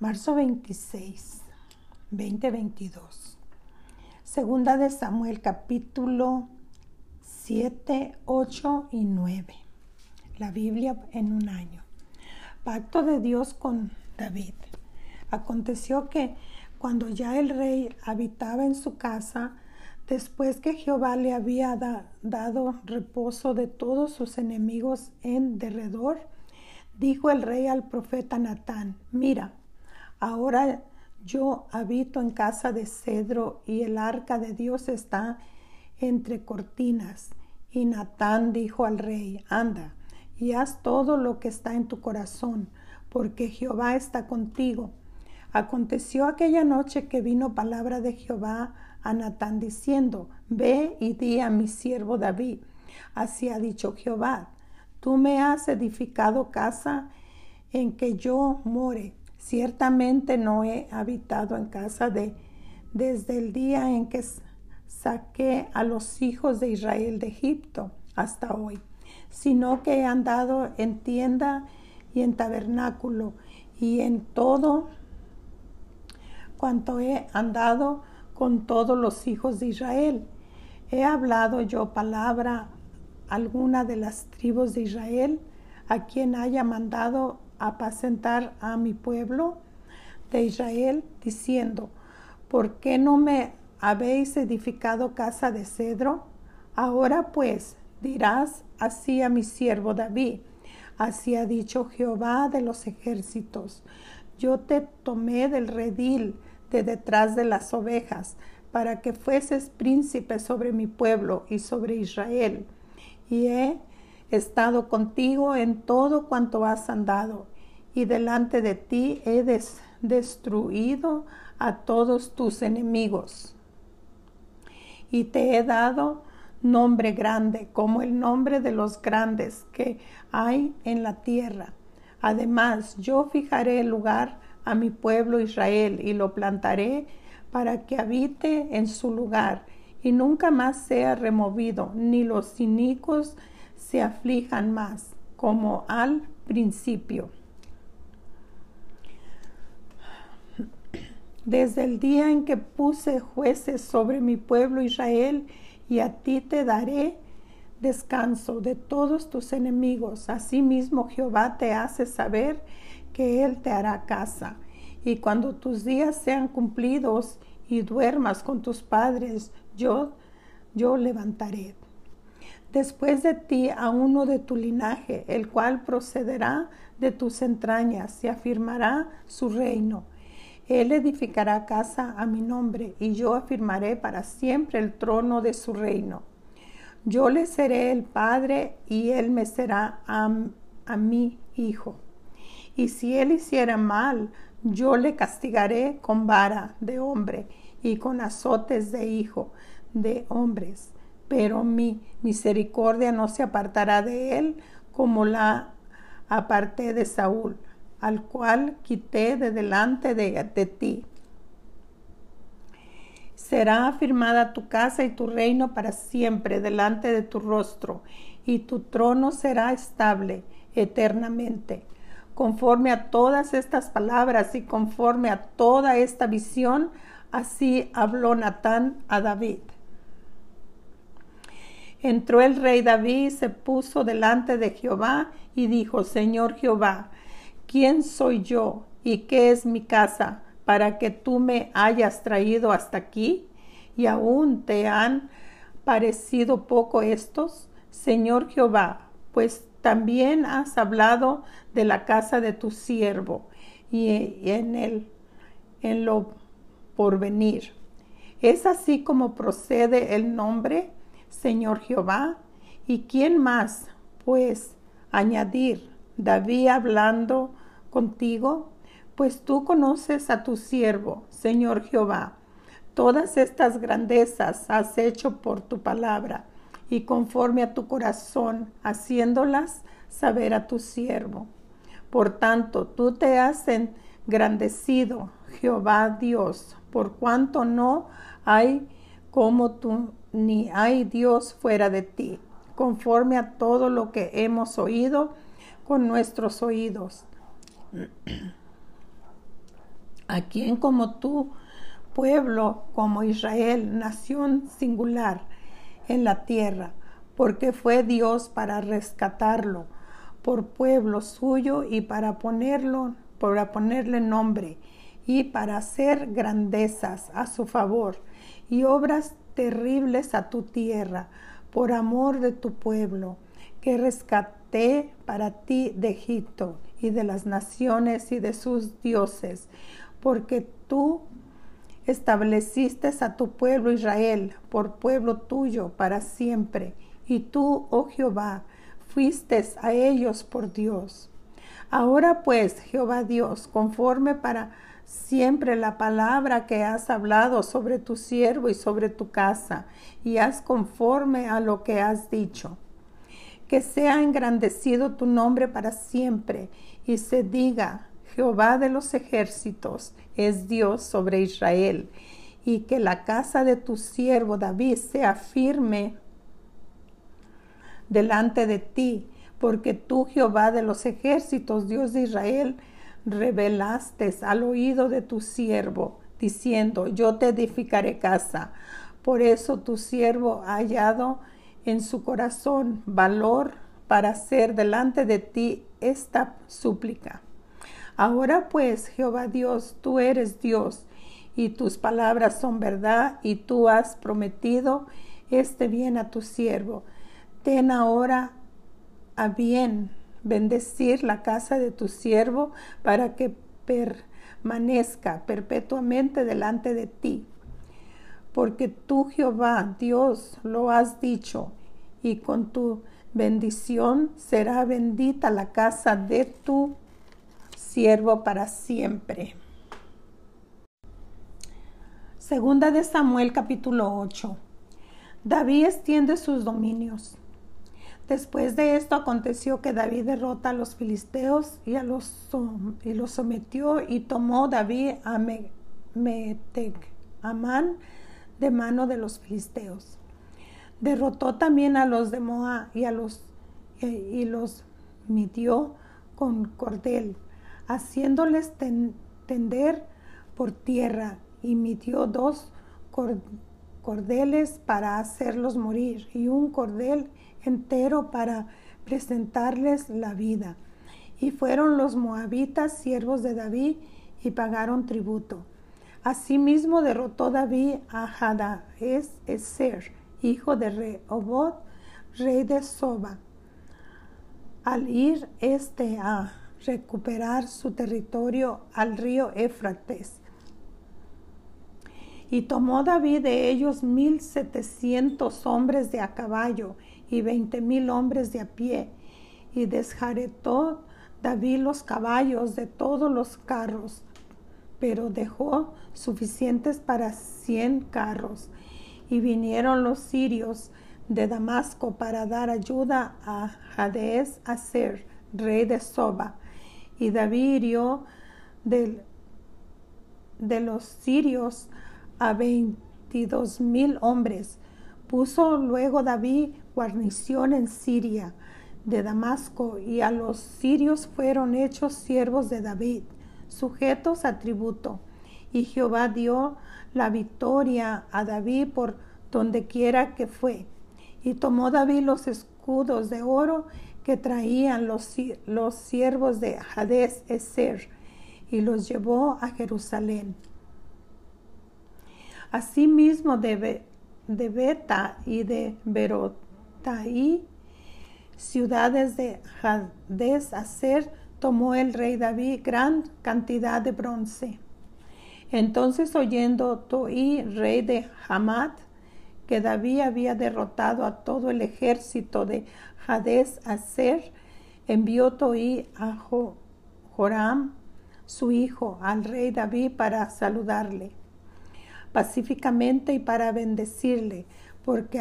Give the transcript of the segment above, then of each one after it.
Marzo 26, 2022. Segunda de Samuel capítulo 7, 8 y 9. La Biblia en un año. Pacto de Dios con David. Aconteció que cuando ya el rey habitaba en su casa, después que Jehová le había dado reposo de todos sus enemigos en derredor, dijo el rey al profeta Natán, mira, Ahora yo habito en casa de cedro y el arca de Dios está entre cortinas. Y Natán dijo al rey, anda y haz todo lo que está en tu corazón, porque Jehová está contigo. Aconteció aquella noche que vino palabra de Jehová a Natán diciendo, Ve y di a mi siervo David. Así ha dicho Jehová, tú me has edificado casa en que yo more Ciertamente no he habitado en casa de desde el día en que saqué a los hijos de Israel de Egipto hasta hoy, sino que he andado en tienda y en tabernáculo y en todo cuanto he andado con todos los hijos de Israel. He hablado yo palabra alguna de las tribus de Israel a quien haya mandado apacentar a mi pueblo de Israel, diciendo, ¿por qué no me habéis edificado casa de cedro? Ahora pues dirás así a mi siervo David, así ha dicho Jehová de los ejércitos, yo te tomé del redil de detrás de las ovejas, para que fueses príncipe sobre mi pueblo y sobre Israel, y he estado contigo en todo cuanto has andado, y delante de ti he destruido a todos tus enemigos. Y te he dado nombre grande, como el nombre de los grandes que hay en la tierra. Además, yo fijaré el lugar a mi pueblo Israel y lo plantaré para que habite en su lugar y nunca más sea removido, ni los cínicos se aflijan más, como al principio. Desde el día en que puse jueces sobre mi pueblo Israel, y a ti te daré descanso de todos tus enemigos. Asimismo Jehová te hace saber que Él te hará casa. Y cuando tus días sean cumplidos y duermas con tus padres, yo, yo levantaré después de ti a uno de tu linaje, el cual procederá de tus entrañas y afirmará su reino. Él edificará casa a mi nombre y yo afirmaré para siempre el trono de su reino. Yo le seré el padre y él me será a, a mi hijo. Y si él hiciera mal, yo le castigaré con vara de hombre y con azotes de hijo de hombres pero mi misericordia no se apartará de él como la aparté de Saúl, al cual quité de delante de, ti. Será afirmada tu casa y tu reino para siempre delante de tu rostro, y tu trono será estable eternamente. Conforme a todas estas palabras y conforme a toda esta visión, así habló Natán a David. Entró el rey David se puso delante de Jehová y dijo, Señor Jehová, ¿quién soy yo y qué es mi casa para que tú me hayas traído hasta aquí? ¿Y aún te han parecido poco estos? Señor Jehová, pues también has hablado de la casa de tu siervo y en el en lo porvenir. ¿Es así como procede el nombre Señor Jehová. ¿Y quién más? Pues añadir, David hablando contigo, pues tú conoces a tu siervo, Señor Jehová. Todas estas grandezas has hecho por tu palabra y conforme a tu corazón, haciéndolas saber a tu siervo. Por tanto, tú te has engrandecido, Jehová Dios, por cuanto no hay como tú ni hay Dios fuera de ti, conforme a todo lo que hemos oído con nuestros oídos. a quien como tú, pueblo como Israel, nación singular en la tierra, porque fue Dios para rescatarlo por pueblo suyo y para ponerlo, para ponerle nombre y para hacer grandezas a su favor y obras terribles a tu tierra por amor de tu pueblo que rescaté para ti de Egipto y de las naciones y de sus dioses, porque tú estableciste a tu pueblo Israel por pueblo tuyo para siempre, y tú, oh Jehová, fuiste a ellos por Dios. Ahora pues, Jehová Dios, conforme para siempre la palabra que has hablado sobre tu siervo y sobre tu casa, y haz conforme a lo que has dicho. Que sea engrandecido tu nombre para siempre, y se diga, Jehová de los ejércitos es Dios sobre Israel, y que la casa de tu siervo David sea firme delante de ti, porque tú, Jehová de los ejércitos, Dios de Israel, revelaste al oído de tu siervo, diciendo, yo te edificaré casa. Por eso tu siervo ha hallado en su corazón valor para hacer delante de ti esta súplica. Ahora pues, Jehová Dios, tú eres Dios, y tus palabras son verdad, y tú has prometido este bien a tu siervo. Ten ahora a bien bendecir la casa de tu siervo para que permanezca perpetuamente delante de ti. Porque tú, Jehová, Dios, lo has dicho, y con tu bendición será bendita la casa de tu siervo para siempre. Segunda de Samuel capítulo 8. David extiende sus dominios. Después de esto aconteció que David derrota a los filisteos y, a los, y los sometió y tomó David a Metec, Amán, de mano de los filisteos. Derrotó también a los de Moab y, a los, y los midió con cordel, haciéndoles tender por tierra, y midió dos cordeles para hacerlos morir y un cordel entero para presentarles la vida. Y fueron los moabitas siervos de David y pagaron tributo. Asimismo derrotó David a Hadaes Eser, hijo de Rehobot, rey de Soba, al ir este a recuperar su territorio al río Éfrates. Y tomó David de ellos mil setecientos hombres de a caballo y veinte mil hombres de a pie, y desjaretó David los caballos de todos los carros, pero dejó suficientes para cien carros. Y vinieron los sirios de Damasco para dar ayuda a Hades Aser, rey de Soba. Y David hirió de los sirios a veintidós mil hombres. Puso luego David guarnición en Siria de Damasco, y a los sirios fueron hechos siervos de David, sujetos a tributo. Y Jehová dio la victoria a David por donde quiera que fue. Y tomó David los escudos de oro que traían los, los siervos de Hades Eser y los llevó a Jerusalén. Asimismo de, Beta y de Berot Taí, ciudades de Hades Aser, tomó el rey David gran cantidad de bronce. Entonces oyendo Toí, rey de Hamad, que David había derrotado a todo el ejército de Hades Aser, envió Toí a Joram, su hijo, al rey David para saludarle pacíficamente y para bendecirle, porque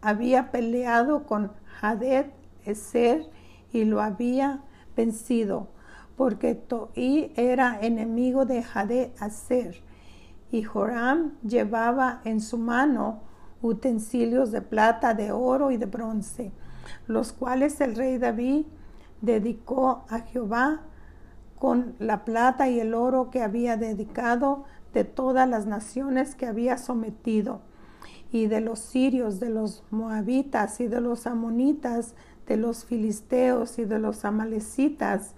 había peleado con Haded Eser y lo había vencido, porque Toí era enemigo de Haded Eser. Y Joram llevaba en su mano utensilios de plata, de oro y de bronce, los cuales el rey David dedicó a Jehová con la plata y el oro que había dedicado de todas las naciones que había sometido, y de los sirios, de los moabitas y de los amonitas, de los filisteos y de los amalecitas,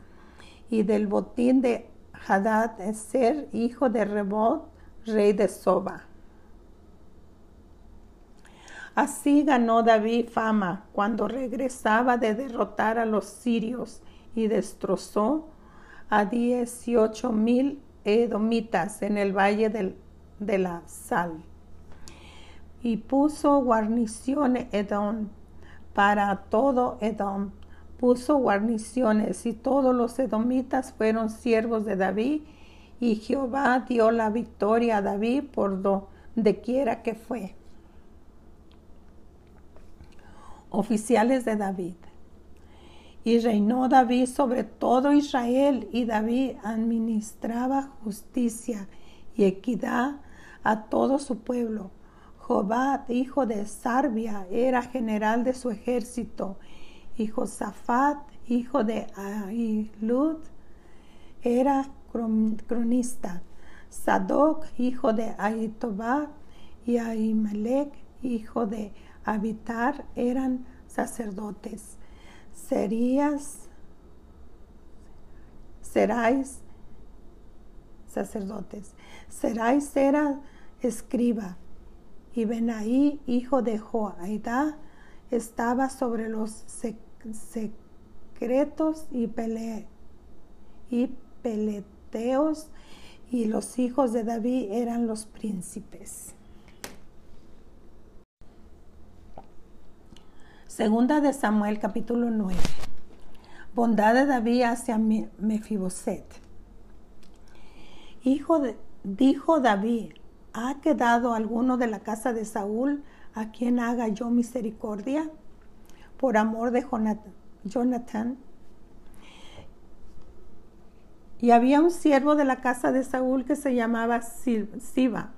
y del botín de Hadad Eser, hijo de Rebot, rey de Soba. Así ganó David fama cuando regresaba de derrotar a los sirios y destrozó a dieciocho mil edomitas en el valle de la sal. Y puso guarnición Edom para todo Edom. Puso guarniciones y todos los edomitas fueron siervos de David y Jehová dio la victoria a David por donde quiera que fue. Oficiales de David. Y reinó David sobre todo Israel, y David administraba justicia y equidad a todo su pueblo. Jobad, hijo de Sarbia, era general de su ejército, y Josafat, hijo de Ahilud, era cronista. Sadoc, hijo de Ahitobad, y Ahimelech, hijo de Abitar, eran sacerdotes. Serías, seráis sacerdotes. Seráis era escriba. Y Benaí, hijo de Joaidá, estaba sobre los secretos y, pele, y peleteos, y los hijos de David eran los príncipes. Segunda de Samuel capítulo 9. Bondad de David hacia Mefiboset. Hijo de, dijo David, ¿ha quedado alguno de la casa de Saúl a quien haga yo misericordia? Por amor de Jonathan. Y había un siervo de la casa de Saúl que se llamaba Siba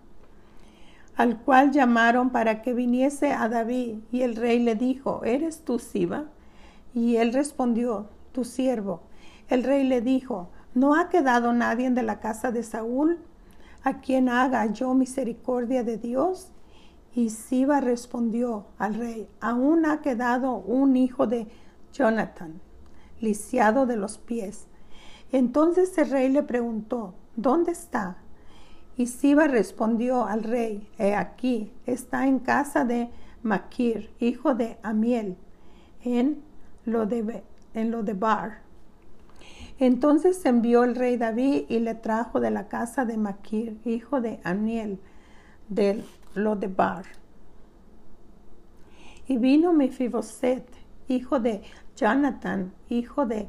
al cual llamaron para que viniese a David. Y el rey le dijo, ¿eres tú Siba? Y él respondió, tu siervo. El rey le dijo, ¿no ha quedado nadie de la casa de Saúl a quien haga yo misericordia de Dios? Y Siba respondió al rey, aún ha quedado un hijo de Jonathan, lisiado de los pies. Entonces el rey le preguntó, ¿dónde está? Y Siba respondió al rey, he aquí, está en casa de Maquir, hijo de Amiel, en lo de, en lo de Bar. Entonces envió el rey David y le trajo de la casa de Maquir, hijo de Amiel, de lo de Bar. Y vino Mefiboset, hijo de Jonathan, hijo de,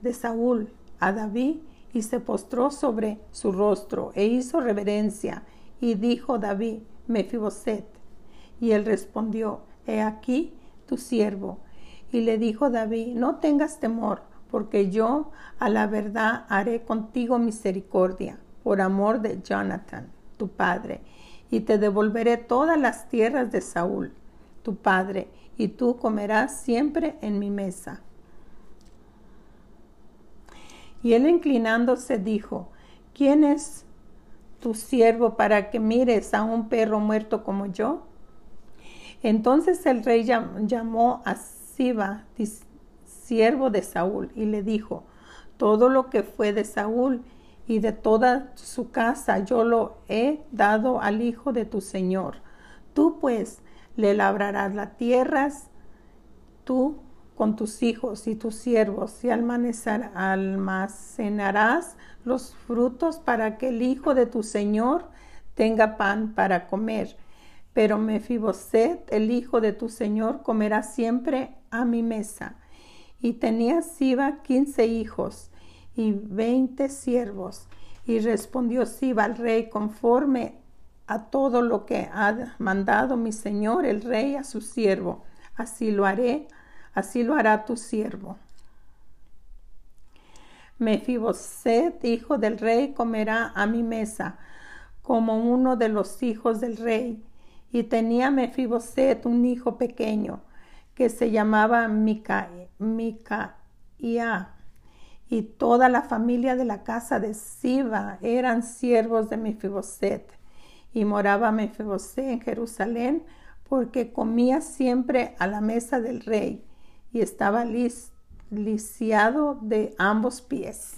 de Saúl, a David y se postró sobre su rostro e hizo reverencia. Y dijo David, Mefiboset. Y él respondió, He aquí tu siervo. Y le dijo David, No tengas temor, porque yo a la verdad haré contigo misericordia, por amor de Jonathan, tu padre, y te devolveré todas las tierras de Saúl, tu padre, y tú comerás siempre en mi mesa. Y él inclinándose dijo, ¿quién es tu siervo para que mires a un perro muerto como yo? Entonces el rey llamó a Siba, siervo de Saúl, y le dijo, todo lo que fue de Saúl y de toda su casa yo lo he dado al hijo de tu señor. Tú pues le labrarás las tierras, tú con tus hijos y tus siervos y almacenarás los frutos para que el hijo de tu señor tenga pan para comer. Pero Mefiboset, el hijo de tu señor, comerá siempre a mi mesa. Y tenía Siba quince hijos y veinte siervos. Y respondió Siba al rey conforme a todo lo que ha mandado mi señor el rey a su siervo. Así lo haré así lo hará tu siervo. Mefiboset, hijo del rey, comerá a mi mesa, como uno de los hijos del rey. Y tenía Mefiboset un hijo pequeño, que se llamaba Mica, y toda la familia de la casa de Siba eran siervos de Mefiboset. Y moraba Mefiboset en Jerusalén porque comía siempre a la mesa del rey y estaba lisiado de ambos pies.